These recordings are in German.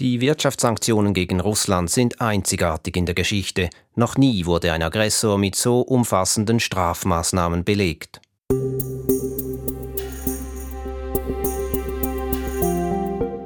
Die Wirtschaftssanktionen gegen Russland sind einzigartig in der Geschichte. Noch nie wurde ein Aggressor mit so umfassenden Strafmaßnahmen belegt.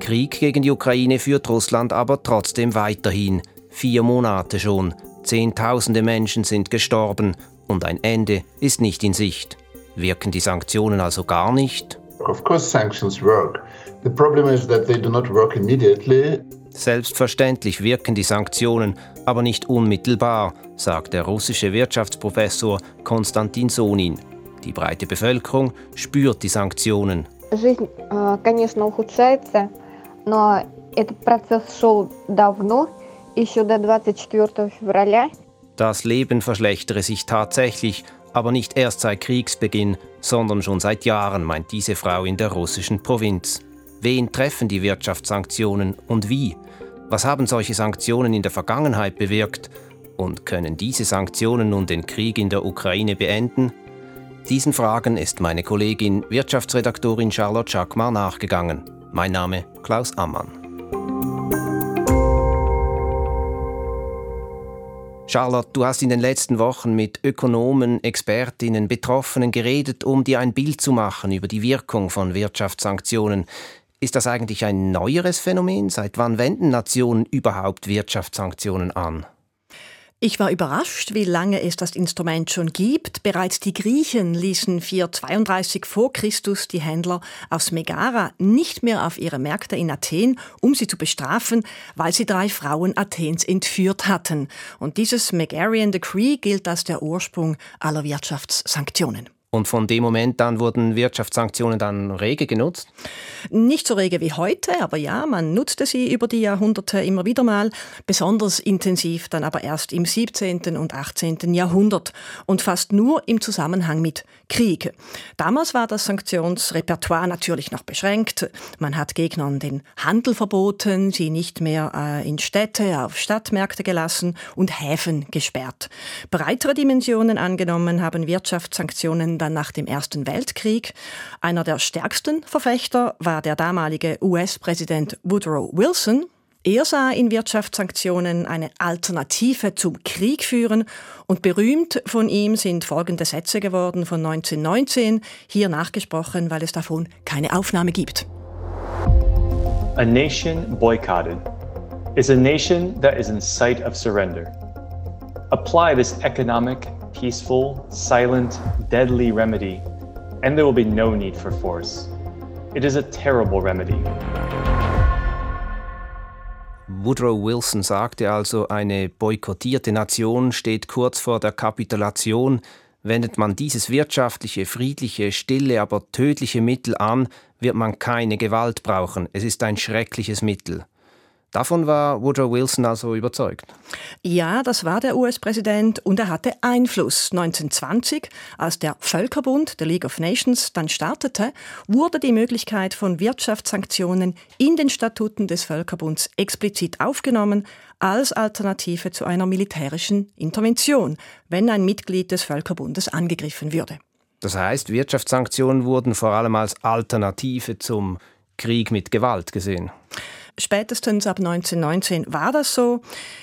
Krieg gegen die Ukraine führt Russland aber trotzdem weiterhin. Vier Monate schon. Zehntausende Menschen sind gestorben und ein Ende ist nicht in Sicht. Wirken die Sanktionen also gar nicht? Of course sanctions work. The problem is that they do not work immediately. Selbstverständlich wirken die Sanktionen, aber nicht unmittelbar, sagt der russische Wirtschaftsprofessor Konstantin Sonin. Die breite Bevölkerung spürt die Sanktionen. Жизнь, конечно, ухудшается, но этот процесс шел давно, еще до 24 февраля. Das Leben verschlechtere sich tatsächlich, aber nicht erst seit Kriegsbeginn, sondern schon seit Jahren, meint diese Frau in der russischen Provinz. Wen treffen die Wirtschaftssanktionen und wie? Was haben solche Sanktionen in der Vergangenheit bewirkt? Und können diese Sanktionen nun den Krieg in der Ukraine beenden? Diesen Fragen ist meine Kollegin Wirtschaftsredaktorin Charlotte Schackmar nachgegangen. Mein Name Klaus Ammann. Charlotte, du hast in den letzten Wochen mit Ökonomen, Expertinnen, Betroffenen geredet, um dir ein Bild zu machen über die Wirkung von Wirtschaftssanktionen. Ist das eigentlich ein neueres Phänomen? Seit wann wenden Nationen überhaupt Wirtschaftssanktionen an? Ich war überrascht, wie lange es das Instrument schon gibt. Bereits die Griechen ließen 432 vor Christus die Händler aus Megara nicht mehr auf ihre Märkte in Athen, um sie zu bestrafen, weil sie drei Frauen Athens entführt hatten. Und dieses Megarian Decree gilt als der Ursprung aller Wirtschaftssanktionen. Und von dem Moment an wurden Wirtschaftssanktionen dann rege genutzt? Nicht so rege wie heute, aber ja, man nutzte sie über die Jahrhunderte immer wieder mal, besonders intensiv dann aber erst im 17. und 18. Jahrhundert und fast nur im Zusammenhang mit Krieg. Damals war das Sanktionsrepertoire natürlich noch beschränkt. Man hat Gegnern den Handel verboten, sie nicht mehr äh, in Städte, auf Stadtmärkte gelassen und Häfen gesperrt. Breitere Dimensionen angenommen haben Wirtschaftssanktionen dann nach dem Ersten Weltkrieg. Einer der stärksten Verfechter war der damalige US-Präsident Woodrow Wilson. Er sah in Wirtschaftssanktionen eine Alternative zum Krieg führen und berühmt von ihm sind folgende Sätze geworden von 1919, hier nachgesprochen, weil es davon keine Aufnahme gibt. A nation boycotted is a nation that is in sight of surrender. Apply this economic peaceful, silent, deadly remedy, and there will be no need for force. It is a terrible remedy. Woodrow Wilson sagte also, eine boykottierte Nation steht kurz vor der Kapitulation. Wendet man dieses wirtschaftliche, friedliche, stille, aber tödliche Mittel an, wird man keine Gewalt brauchen. Es ist ein schreckliches Mittel. Davon war Woodrow Wilson also überzeugt. Ja, das war der US-Präsident und er hatte Einfluss. 1920, als der Völkerbund, der League of Nations, dann startete, wurde die Möglichkeit von Wirtschaftssanktionen in den Statuten des Völkerbunds explizit aufgenommen als Alternative zu einer militärischen Intervention, wenn ein Mitglied des Völkerbundes angegriffen würde. Das heißt, Wirtschaftssanktionen wurden vor allem als Alternative zum Krieg mit Gewalt gesehen. Spätestens ab 1919 war das so.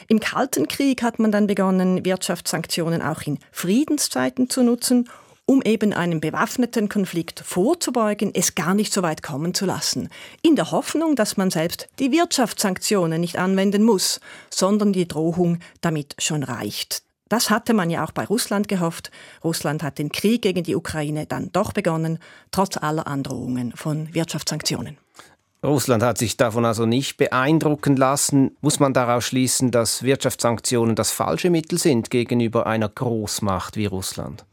Im Kalten Krieg hat man dann begonnen, Wirtschaftssanktionen auch in Friedenszeiten zu nutzen, um eben einem bewaffneten Konflikt vorzubeugen, es gar nicht so weit kommen zu lassen. In der Hoffnung, dass man selbst die Wirtschaftssanktionen nicht anwenden muss, sondern die Drohung damit schon reicht. Das hatte man ja auch bei Russland gehofft. Russland hat den Krieg gegen die Ukraine dann doch begonnen, trotz aller Androhungen von Wirtschaftssanktionen. Russland hat sich davon also nicht beeindrucken lassen. Muss man daraus schließen, dass Wirtschaftssanktionen das falsche Mittel sind gegenüber einer Großmacht wie Russland?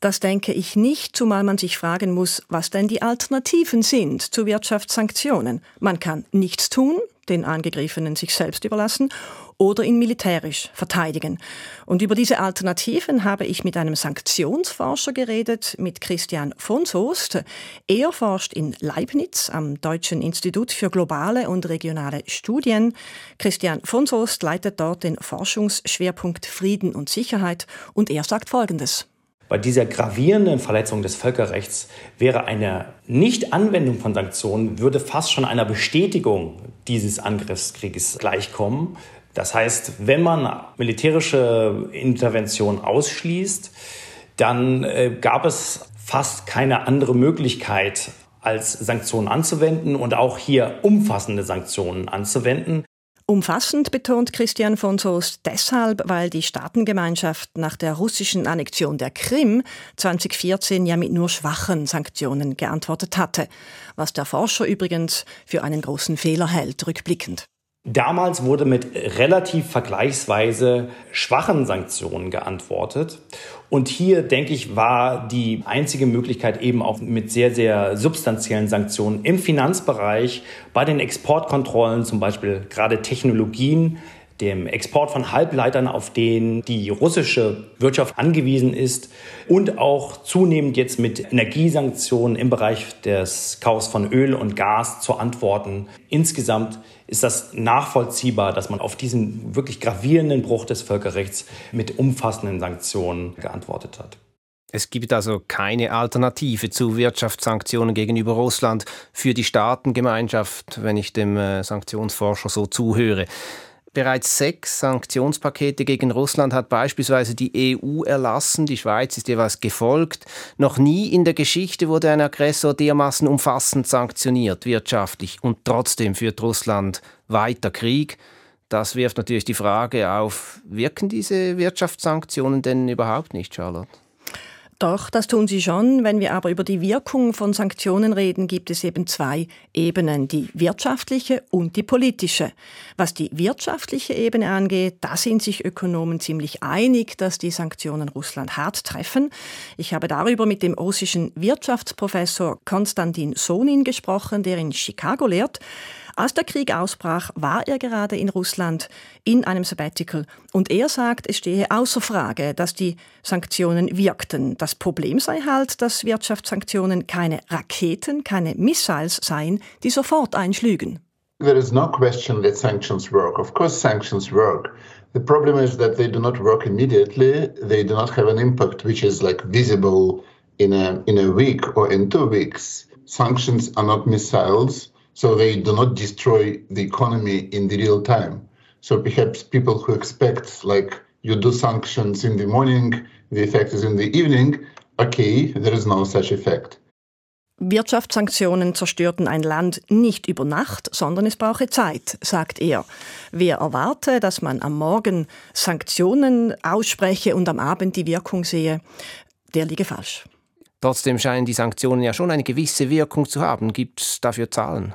Das denke ich nicht, zumal man sich fragen muss, was denn die Alternativen sind zu Wirtschaftssanktionen. Man kann nichts tun, den Angegriffenen sich selbst überlassen oder ihn militärisch verteidigen. Und über diese Alternativen habe ich mit einem Sanktionsforscher geredet, mit Christian von Soest. Er forscht in Leibniz am Deutschen Institut für globale und regionale Studien. Christian von Soest leitet dort den Forschungsschwerpunkt Frieden und Sicherheit und er sagt Folgendes. Bei dieser gravierenden Verletzung des Völkerrechts wäre eine Nichtanwendung von Sanktionen würde fast schon einer Bestätigung dieses Angriffskrieges gleichkommen. Das heißt, wenn man militärische Intervention ausschließt, dann äh, gab es fast keine andere Möglichkeit, als Sanktionen anzuwenden und auch hier umfassende Sanktionen anzuwenden. Umfassend betont Christian von Soest deshalb, weil die Staatengemeinschaft nach der russischen Annexion der Krim 2014 ja mit nur schwachen Sanktionen geantwortet hatte, was der Forscher übrigens für einen großen Fehler hält, rückblickend. Damals wurde mit relativ vergleichsweise schwachen Sanktionen geantwortet. Und hier, denke ich, war die einzige Möglichkeit eben auch mit sehr, sehr substanziellen Sanktionen im Finanzbereich, bei den Exportkontrollen, zum Beispiel gerade Technologien, dem Export von Halbleitern, auf den die russische Wirtschaft angewiesen ist und auch zunehmend jetzt mit Energiesanktionen im Bereich des Kaufs von Öl und Gas zu antworten. Insgesamt ist das nachvollziehbar, dass man auf diesen wirklich gravierenden Bruch des Völkerrechts mit umfassenden Sanktionen geantwortet hat. Es gibt also keine Alternative zu Wirtschaftssanktionen gegenüber Russland für die Staatengemeinschaft, wenn ich dem äh, Sanktionsforscher so zuhöre. Bereits sechs Sanktionspakete gegen Russland hat beispielsweise die EU erlassen. Die Schweiz ist jeweils gefolgt. Noch nie in der Geschichte wurde ein Aggressor dermaßen umfassend sanktioniert, wirtschaftlich. Und trotzdem führt Russland weiter Krieg. Das wirft natürlich die Frage auf, wirken diese Wirtschaftssanktionen denn überhaupt nicht, Charlotte? Doch, das tun sie schon. Wenn wir aber über die Wirkung von Sanktionen reden, gibt es eben zwei Ebenen, die wirtschaftliche und die politische. Was die wirtschaftliche Ebene angeht, da sind sich Ökonomen ziemlich einig, dass die Sanktionen Russland hart treffen. Ich habe darüber mit dem russischen Wirtschaftsprofessor Konstantin Sonin gesprochen, der in Chicago lehrt. Als der Krieg ausbrach, war er gerade in Russland in einem Sabbatical und er sagt, es stehe außer Frage, dass die Sanktionen wirkten. Das Problem sei halt, dass Wirtschaftssanktionen keine Raketen, keine Missiles seien, die sofort einschlügen. There is no question that sanctions work. Of course, sanctions work. The problem is that they do not work immediately. They do not have an impact which is like visible in a in a week or in two weeks. Sanctions are not missiles. So they do not destroy the economy in the real time. So perhaps people who expect like you do sanctions in the morning, the effect is in the evening, okay, there is no such effect. Wirtschaftssanktionen zerstörten ein Land nicht über Nacht, sondern es brauche Zeit, sagt er. Wer erwarte, dass man am Morgen Sanktionen ausspreche und am Abend die Wirkung sehe, der liege falsch. Trotzdem scheinen die Sanktionen ja schon eine gewisse Wirkung zu haben. Gibt es dafür Zahlen?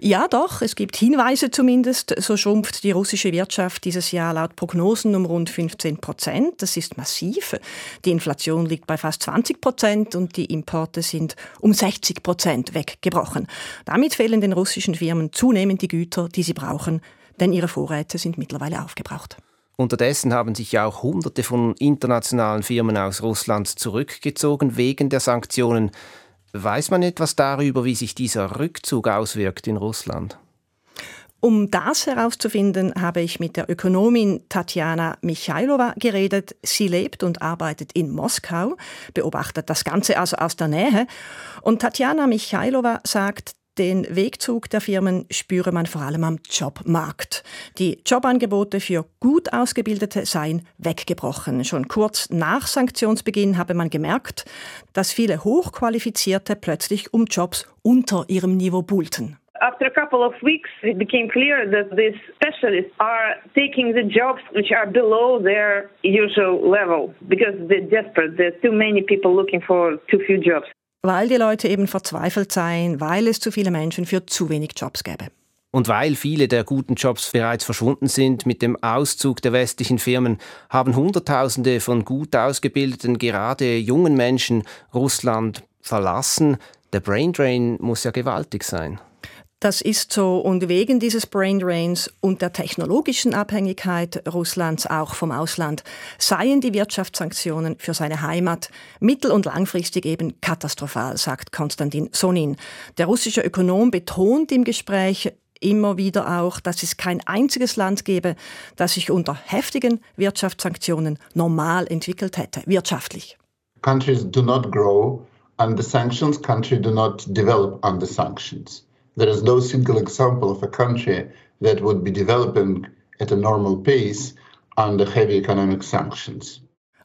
Ja, doch, es gibt Hinweise zumindest. So schrumpft die russische Wirtschaft dieses Jahr laut Prognosen um rund 15 Prozent. Das ist massiv. Die Inflation liegt bei fast 20 Prozent und die Importe sind um 60 Prozent weggebrochen. Damit fehlen den russischen Firmen zunehmend die Güter, die sie brauchen, denn ihre Vorräte sind mittlerweile aufgebraucht. Unterdessen haben sich ja auch Hunderte von internationalen Firmen aus Russland zurückgezogen wegen der Sanktionen. Weiß man etwas darüber, wie sich dieser Rückzug auswirkt in Russland? Um das herauszufinden, habe ich mit der Ökonomin Tatjana Michailova geredet. Sie lebt und arbeitet in Moskau, beobachtet das Ganze also aus der Nähe. Und Tatjana Michailova sagt, den Wegzug der Firmen spüre man vor allem am Jobmarkt. Die Jobangebote für gut Ausgebildete seien weggebrochen. Schon kurz nach Sanktionsbeginn habe man gemerkt, dass viele Hochqualifizierte plötzlich um Jobs unter ihrem Niveau buhlten. After a couple of weeks, it became clear that these specialists are taking the jobs which are below their usual level because they're desperate. There's too many people looking for too few jobs weil die Leute eben verzweifelt seien, weil es zu viele Menschen für zu wenig Jobs gäbe. Und weil viele der guten Jobs bereits verschwunden sind mit dem Auszug der westlichen Firmen, haben Hunderttausende von gut ausgebildeten, gerade jungen Menschen Russland verlassen. Der Braindrain muss ja gewaltig sein. Das ist so und wegen dieses Brain Drains und der technologischen Abhängigkeit Russlands auch vom Ausland seien die Wirtschaftssanktionen für seine Heimat mittel- und langfristig eben katastrophal, sagt Konstantin Sonin. Der russische Ökonom betont im Gespräch immer wieder auch, dass es kein einziges Land gäbe, das sich unter heftigen Wirtschaftssanktionen normal entwickelt hätte, wirtschaftlich. countries do not grow under sanctions, countries do not develop under sanctions. There is no single example of a country that would be developing at a normal pace under heavy economic sanctions.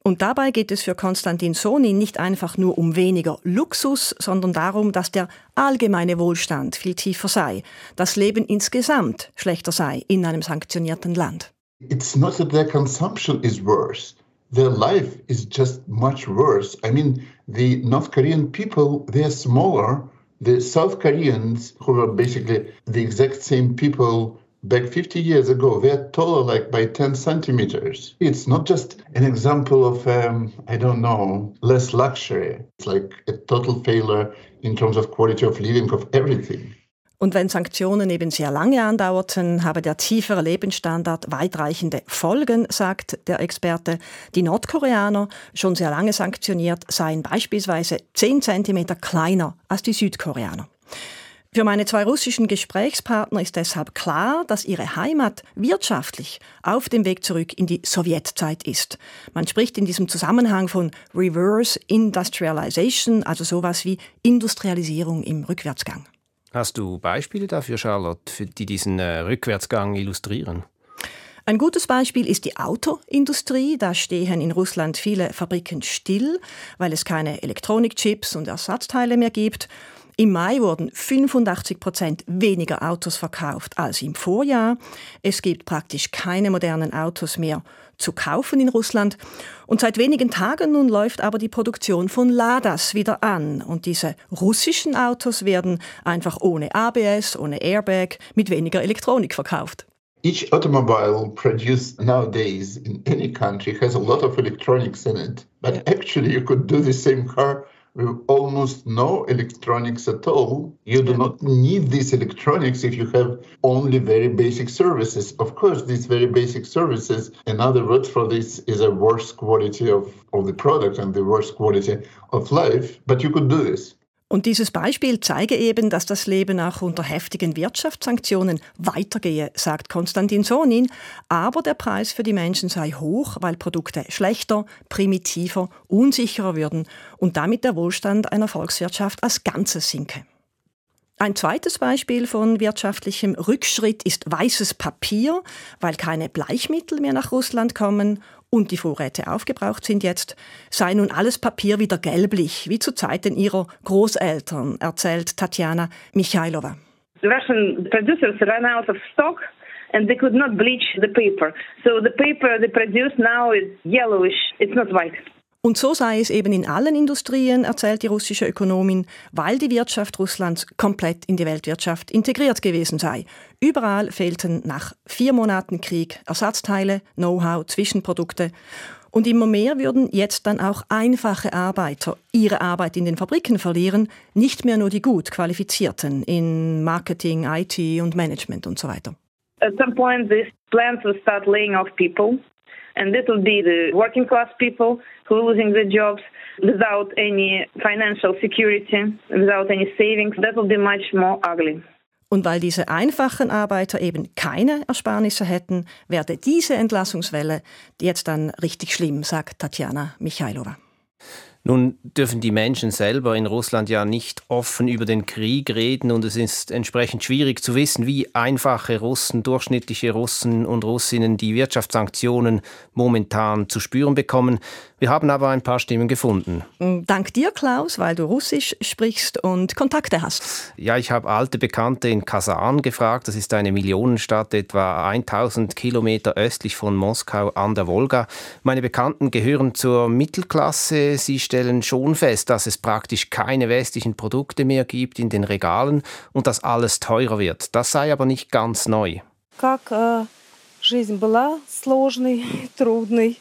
Und dabei geht es für Konstantin Sonin nicht einfach nur um weniger Luxus, sondern darum, dass der allgemeine Wohlstand viel tiefer sei, das Leben insgesamt schlechter sei in einem sanktionierten Land. It's not that their consumption is worse. Their life is just much worse. I mean, the North Korean people, they're smaller. The South Koreans, who were basically the exact same people back 50 years ago, they're taller like by 10 centimeters. It's not just an example of, um, I don't know, less luxury. It's like a total failure in terms of quality of living, of everything. Und wenn Sanktionen eben sehr lange andauerten, habe der tiefere Lebensstandard weitreichende Folgen, sagt der Experte. Die Nordkoreaner, schon sehr lange sanktioniert, seien beispielsweise 10 cm kleiner als die Südkoreaner. Für meine zwei russischen Gesprächspartner ist deshalb klar, dass ihre Heimat wirtschaftlich auf dem Weg zurück in die Sowjetzeit ist. Man spricht in diesem Zusammenhang von Reverse Industrialization, also sowas wie Industrialisierung im Rückwärtsgang. Hast du Beispiele dafür, Charlotte, die diesen äh, Rückwärtsgang illustrieren? Ein gutes Beispiel ist die Autoindustrie. Da stehen in Russland viele Fabriken still, weil es keine Elektronikchips und Ersatzteile mehr gibt. Im Mai wurden 85 Prozent weniger Autos verkauft als im Vorjahr. Es gibt praktisch keine modernen Autos mehr zu kaufen in Russland. Und seit wenigen Tagen nun läuft aber die Produktion von Ladas wieder an. Und diese russischen Autos werden einfach ohne ABS, ohne Airbag, mit weniger Elektronik verkauft. Each automobile produced nowadays in any country has a lot of electronics in it. But actually, you could do the same car almost no electronics at all. You do not need these electronics if you have only very basic services. Of course, these very basic services, another word for this is a worse quality of, of the product and the worse quality of life, but you could do this. Und dieses Beispiel zeige eben, dass das Leben auch unter heftigen Wirtschaftssanktionen weitergehe, sagt Konstantin Sonin. Aber der Preis für die Menschen sei hoch, weil Produkte schlechter, primitiver, unsicherer würden und damit der Wohlstand einer Volkswirtschaft als Ganzes sinke. Ein zweites Beispiel von wirtschaftlichem Rückschritt ist weißes Papier, weil keine Bleichmittel mehr nach Russland kommen und die Vorräte aufgebraucht sind jetzt, sei nun alles Papier wieder gelblich, wie zu Zeiten ihrer Großeltern, erzählt Tatjana Michailova. Russian producers ran out of stock and they could not bleach the paper. So the paper they produce now is yellowish, it's not white. Und so sei es eben in allen Industrien, erzählt die russische Ökonomin, weil die Wirtschaft Russlands komplett in die Weltwirtschaft integriert gewesen sei. Überall fehlten nach vier Monaten Krieg Ersatzteile, Know-how, Zwischenprodukte. Und immer mehr würden jetzt dann auch einfache Arbeiter ihre Arbeit in den Fabriken verlieren, nicht mehr nur die gut qualifizierten in Marketing, IT und Management und so weiter. At some point, these plants will start laying off people. And that will be the working class people who are losing their jobs without any financial security, without any savings. That will be much more ugly. Und weil diese einfachen Arbeiter eben keine Ersparnisse hätten, werde diese Entlassungswelle jetzt dann richtig schlimm, sagt Tatjana Michailova. Nun dürfen die Menschen selber in Russland ja nicht offen über den Krieg reden und es ist entsprechend schwierig zu wissen, wie einfache Russen, durchschnittliche Russen und Russinnen die Wirtschaftssanktionen momentan zu spüren bekommen. Wir haben aber ein paar Stimmen gefunden. Dank dir, Klaus, weil du Russisch sprichst und Kontakte hast. Ja, ich habe alte Bekannte in Kasan gefragt. Das ist eine Millionenstadt, etwa 1000 Kilometer östlich von Moskau an der Wolga. Meine Bekannten gehören zur Mittelklasse. Sie stellen schon fest, dass es praktisch keine westlichen Produkte mehr gibt in den Regalen und dass alles teurer wird. Das sei aber nicht ganz neu. Как э, жизнь была сложной, трудной,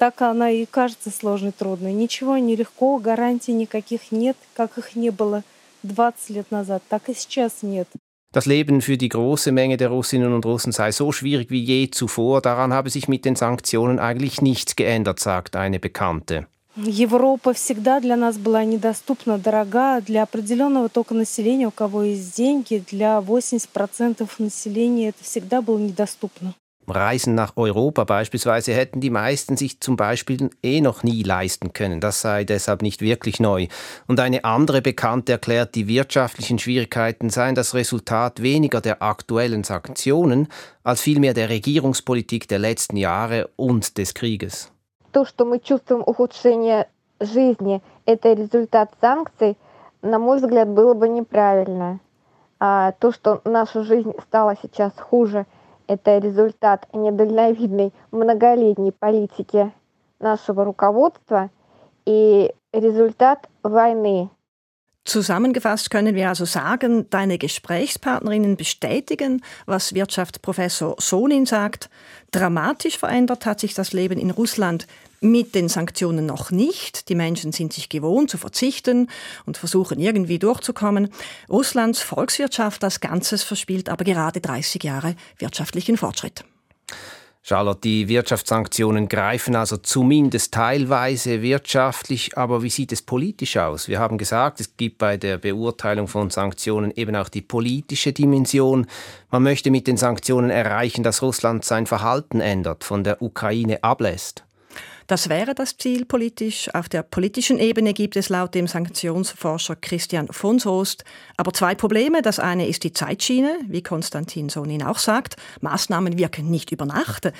так она и кажется сложной, трудной. Ничего не легко, гарантий никаких нет, как их не было 20 лет назад, так и сейчас нет. Das Leben für die große Menge der Russinnen und Russen sei so schwierig wie je zuvor. Daran habe sich mit den Sanktionen eigentlich nichts geändert, sagt eine Bekannte. Европа всегда для нас была недоступна, дорога. Для определенного тока населения, у кого есть деньги, для 80% населения это всегда было недоступно. Reisen nach Europa beispielsweise hätten die meisten sich zum Beispiel eh noch nie leisten können. Das sei deshalb nicht wirklich neu. Und eine andere Bekannte erklärt, die wirtschaftlichen Schwierigkeiten seien das Resultat weniger der aktuellen Sanktionen als vielmehr der Regierungspolitik der letzten Jahre und des Krieges. То, что мы чувствуем ухудшение жизни, это результат санкций, на мой взгляд, было бы неправильно. А то, что наша жизнь стала сейчас хуже – Это результат недальновидной многолетней политики нашего руководства и результат войны. Zusammengefasst können wir also sagen, deine Gesprächspartnerinnen bestätigen, was Wirtschaftsprofessor Sonin sagt. Dramatisch verändert hat sich das Leben in Russland mit den Sanktionen noch nicht. Die Menschen sind sich gewohnt zu verzichten und versuchen irgendwie durchzukommen. Russlands Volkswirtschaft als Ganzes verspielt aber gerade 30 Jahre wirtschaftlichen Fortschritt. Charlotte, die Wirtschaftssanktionen greifen also zumindest teilweise wirtschaftlich, aber wie sieht es politisch aus? Wir haben gesagt, es gibt bei der Beurteilung von Sanktionen eben auch die politische Dimension. Man möchte mit den Sanktionen erreichen, dass Russland sein Verhalten ändert, von der Ukraine ablässt. Das wäre das Ziel politisch. Auf der politischen Ebene gibt es laut dem Sanktionsforscher Christian von Soest aber zwei Probleme. Das eine ist die Zeitschiene, wie Konstantin Sonin auch sagt. Maßnahmen wirken nicht über Nacht.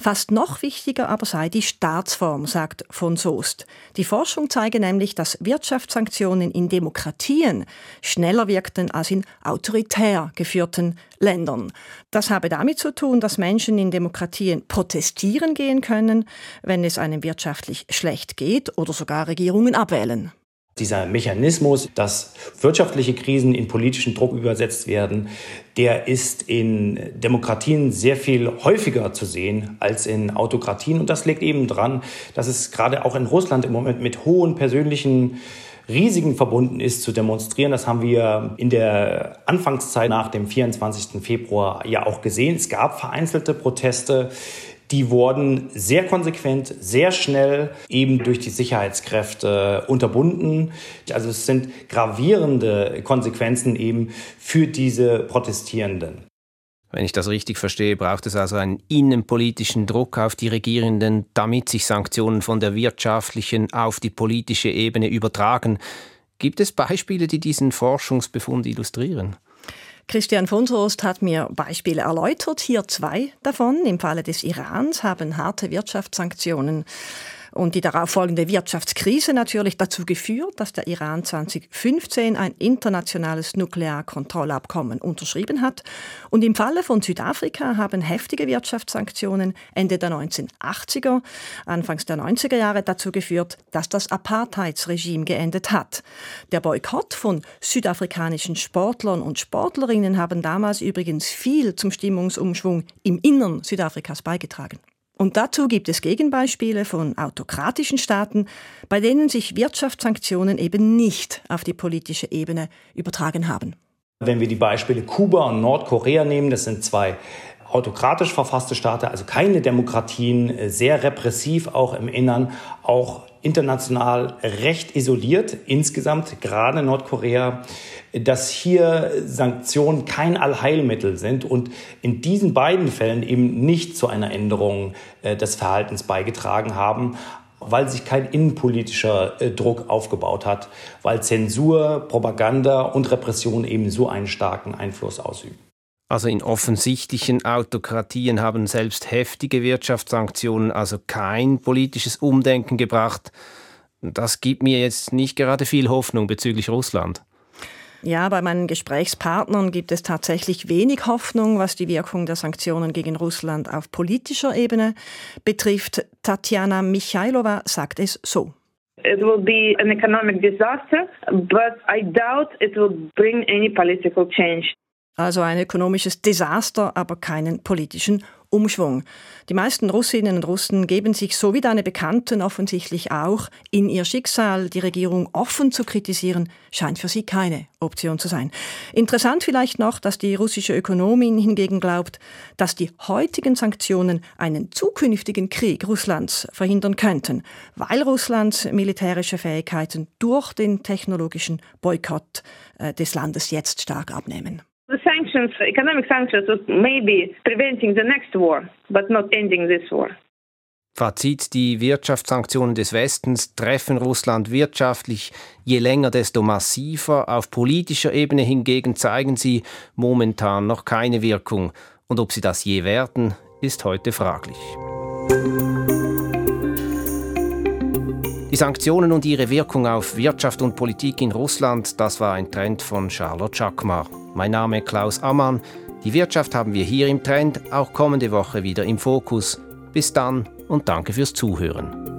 Fast noch wichtiger aber sei die Staatsform, sagt von Soest. Die Forschung zeige nämlich, dass Wirtschaftssanktionen in Demokratien schneller wirkten als in autoritär geführten Ländern. Das habe damit zu tun, dass Menschen in Demokratien protestieren gehen können, wenn es einem wirtschaftlich schlecht geht oder sogar Regierungen abwählen. Dieser Mechanismus, dass wirtschaftliche Krisen in politischen Druck übersetzt werden, der ist in Demokratien sehr viel häufiger zu sehen als in Autokratien. Und das liegt eben daran, dass es gerade auch in Russland im Moment mit hohen persönlichen Risiken verbunden ist, zu demonstrieren. Das haben wir in der Anfangszeit nach dem 24. Februar ja auch gesehen. Es gab vereinzelte Proteste. Die wurden sehr konsequent, sehr schnell eben durch die Sicherheitskräfte unterbunden. Also es sind gravierende Konsequenzen eben für diese Protestierenden. Wenn ich das richtig verstehe, braucht es also einen innenpolitischen Druck auf die Regierenden, damit sich Sanktionen von der wirtschaftlichen auf die politische Ebene übertragen. Gibt es Beispiele, die diesen Forschungsbefund illustrieren? Christian von Soest hat mir Beispiele erläutert, hier zwei davon. Im Falle des Irans haben harte Wirtschaftssanktionen und die darauf folgende Wirtschaftskrise natürlich dazu geführt, dass der Iran 2015 ein internationales Nuklearkontrollabkommen unterschrieben hat. Und im Falle von Südafrika haben heftige Wirtschaftssanktionen Ende der 1980er, Anfangs der 90er Jahre dazu geführt, dass das Apartheidsregime geendet hat. Der Boykott von südafrikanischen Sportlern und Sportlerinnen haben damals übrigens viel zum Stimmungsumschwung im Innern Südafrikas beigetragen. Und dazu gibt es Gegenbeispiele von autokratischen Staaten, bei denen sich Wirtschaftssanktionen eben nicht auf die politische Ebene übertragen haben. Wenn wir die Beispiele Kuba und Nordkorea nehmen, das sind zwei autokratisch verfasste Staaten, also keine Demokratien, sehr repressiv auch im Innern, auch international recht isoliert insgesamt, gerade Nordkorea, dass hier Sanktionen kein Allheilmittel sind und in diesen beiden Fällen eben nicht zu einer Änderung äh, des Verhaltens beigetragen haben, weil sich kein innenpolitischer äh, Druck aufgebaut hat, weil Zensur, Propaganda und Repression eben so einen starken Einfluss ausüben. Also in offensichtlichen Autokratien haben selbst heftige Wirtschaftssanktionen also kein politisches Umdenken gebracht. Das gibt mir jetzt nicht gerade viel Hoffnung bezüglich Russland. Ja, bei meinen Gesprächspartnern gibt es tatsächlich wenig Hoffnung, was die Wirkung der Sanktionen gegen Russland auf politischer Ebene betrifft. Tatjana Michailova sagt es so. It will be an economic disaster, but I doubt it will bring any political change. Also ein ökonomisches Desaster, aber keinen politischen Umschwung. Die meisten Russinnen und Russen geben sich, so wie deine Bekannten offensichtlich auch, in ihr Schicksal. Die Regierung offen zu kritisieren, scheint für sie keine Option zu sein. Interessant vielleicht noch, dass die russische Ökonomin hingegen glaubt, dass die heutigen Sanktionen einen zukünftigen Krieg Russlands verhindern könnten, weil Russlands militärische Fähigkeiten durch den technologischen Boykott äh, des Landes jetzt stark abnehmen. The sanctions, economic sanctions, maybe preventing the next war, but not ending this war. Fazit, die Wirtschaftssanktionen des Westens treffen Russland wirtschaftlich je länger, desto massiver. Auf politischer Ebene hingegen zeigen sie momentan noch keine Wirkung. Und ob sie das je werden, ist heute fraglich. Die Sanktionen und ihre Wirkung auf Wirtschaft und Politik in Russland, das war ein Trend von Charlotte Schakmar. Mein Name ist Klaus Ammann. Die Wirtschaft haben wir hier im Trend, auch kommende Woche wieder im Fokus. Bis dann und danke fürs Zuhören.